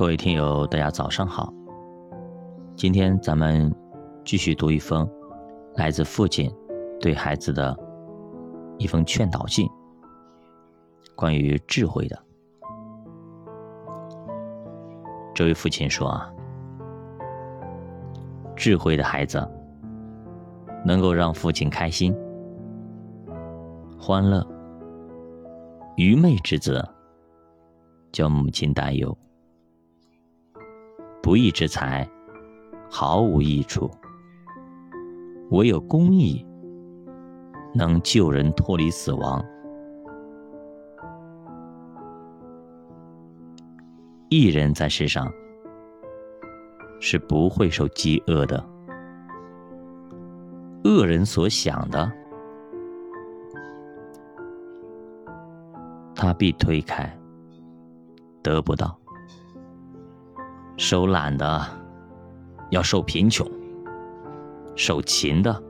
各位听友，大家早上好。今天咱们继续读一封来自父亲对孩子的一封劝导信，关于智慧的。这位父亲说啊，智慧的孩子能够让父亲开心、欢乐；愚昧之子叫母亲担忧。不义之财毫无益处，唯有公义能救人脱离死亡。一人在世上是不会受饥饿的，恶人所想的，他必推开，得不到。手懒的要受贫穷，手勤的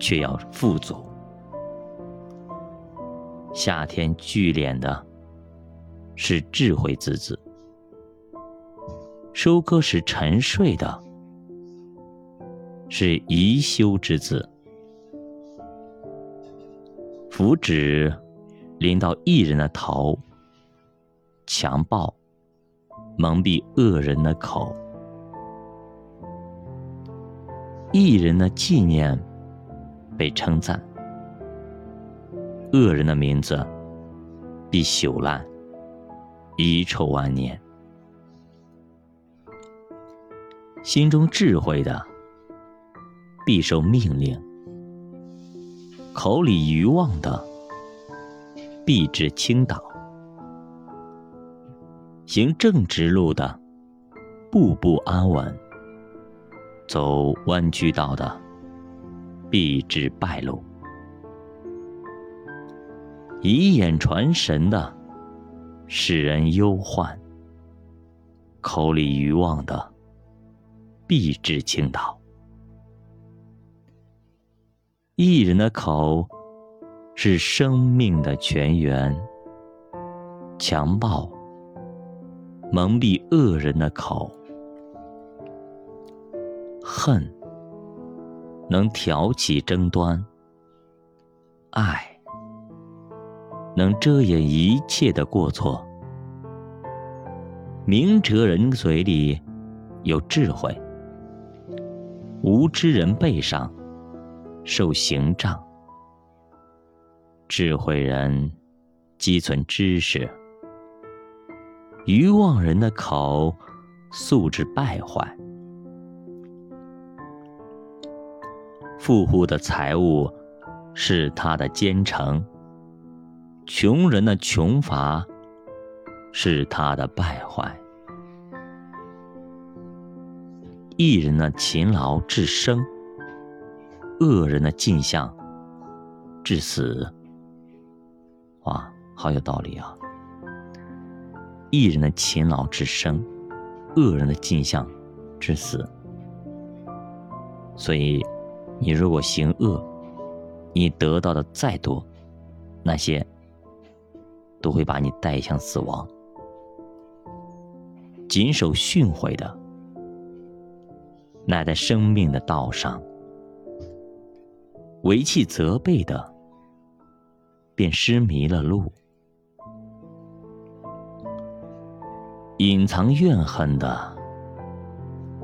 却要富足。夏天聚敛的是智慧之子，收割时沉睡的是宜修之子。福祉临到一人的头，强暴。蒙蔽恶人的口，一人的纪念被称赞，恶人的名字必朽烂，遗臭万年。心中智慧的必受命令，口里愚妄的必致倾倒。行正直路的，步步安稳；走弯曲道的，必至败路。以眼传神的，使人忧患；口里愚妄的，必至倾倒。一人的口是生命的泉源，强暴。蒙蔽恶人的口，恨能挑起争端，爱能遮掩一切的过错。明哲人嘴里有智慧，无知人背上受刑杖。智慧人积存知识。愚妄人的口，素质败坏；富户的财物是他的奸臣；穷人的穷乏是他的败坏。一人的勤劳致生，恶人的尽相致死。哇，好有道理啊！一人的勤劳之生，恶人的尽相之死。所以，你如果行恶，你得到的再多，那些都会把你带向死亡。谨守训诲的，乃在生命的道上；为弃责备的，便失迷了路。隐藏怨恨的，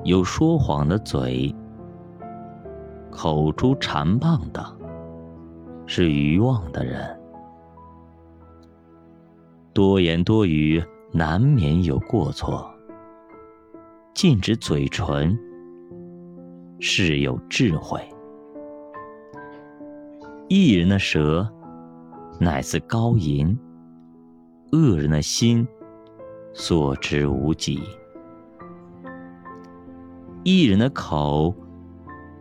有说谎的嘴；口出禅谤的，是愚妄的人。多言多语，难免有过错；禁止嘴唇，是有智慧。一人的舌，乃似高银；恶人的心。所知无几，一人的口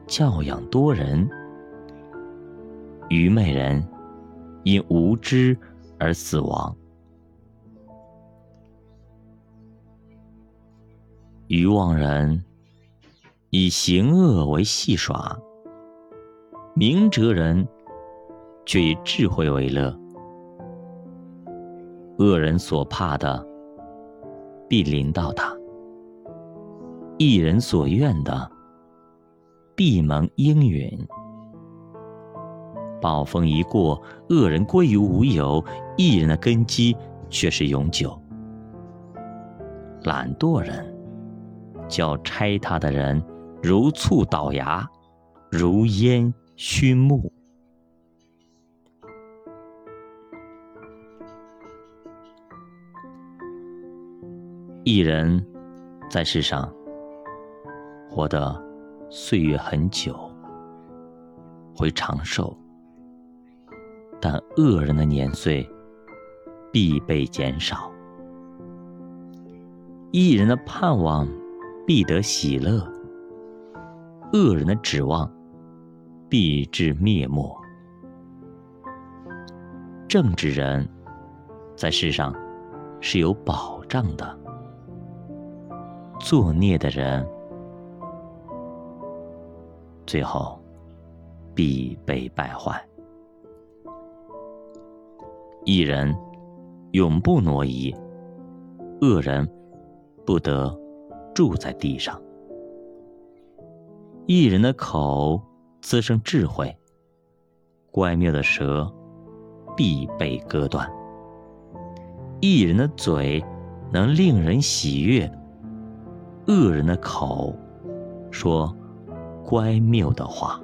教养多人，愚昧人因无知而死亡。愚妄人以行恶为戏耍，明哲人却以智慧为乐。恶人所怕的。必临到他；一人所愿的，必蒙应允。暴风一过，恶人归于无有，一人的根基却是永久。懒惰人，叫拆他的人如醋倒牙，如烟熏木。一人在世上活得岁月很久，会长寿。但恶人的年岁必被减少，一人的盼望必得喜乐，恶人的指望必至灭没。正直人在世上是有保障的，作孽的人最后必被败坏。一人永不挪移，恶人不得住在地上。一人的口滋生智慧，乖谬的舌必被割断。一人的嘴能令人喜悦，恶人的口说乖谬的话。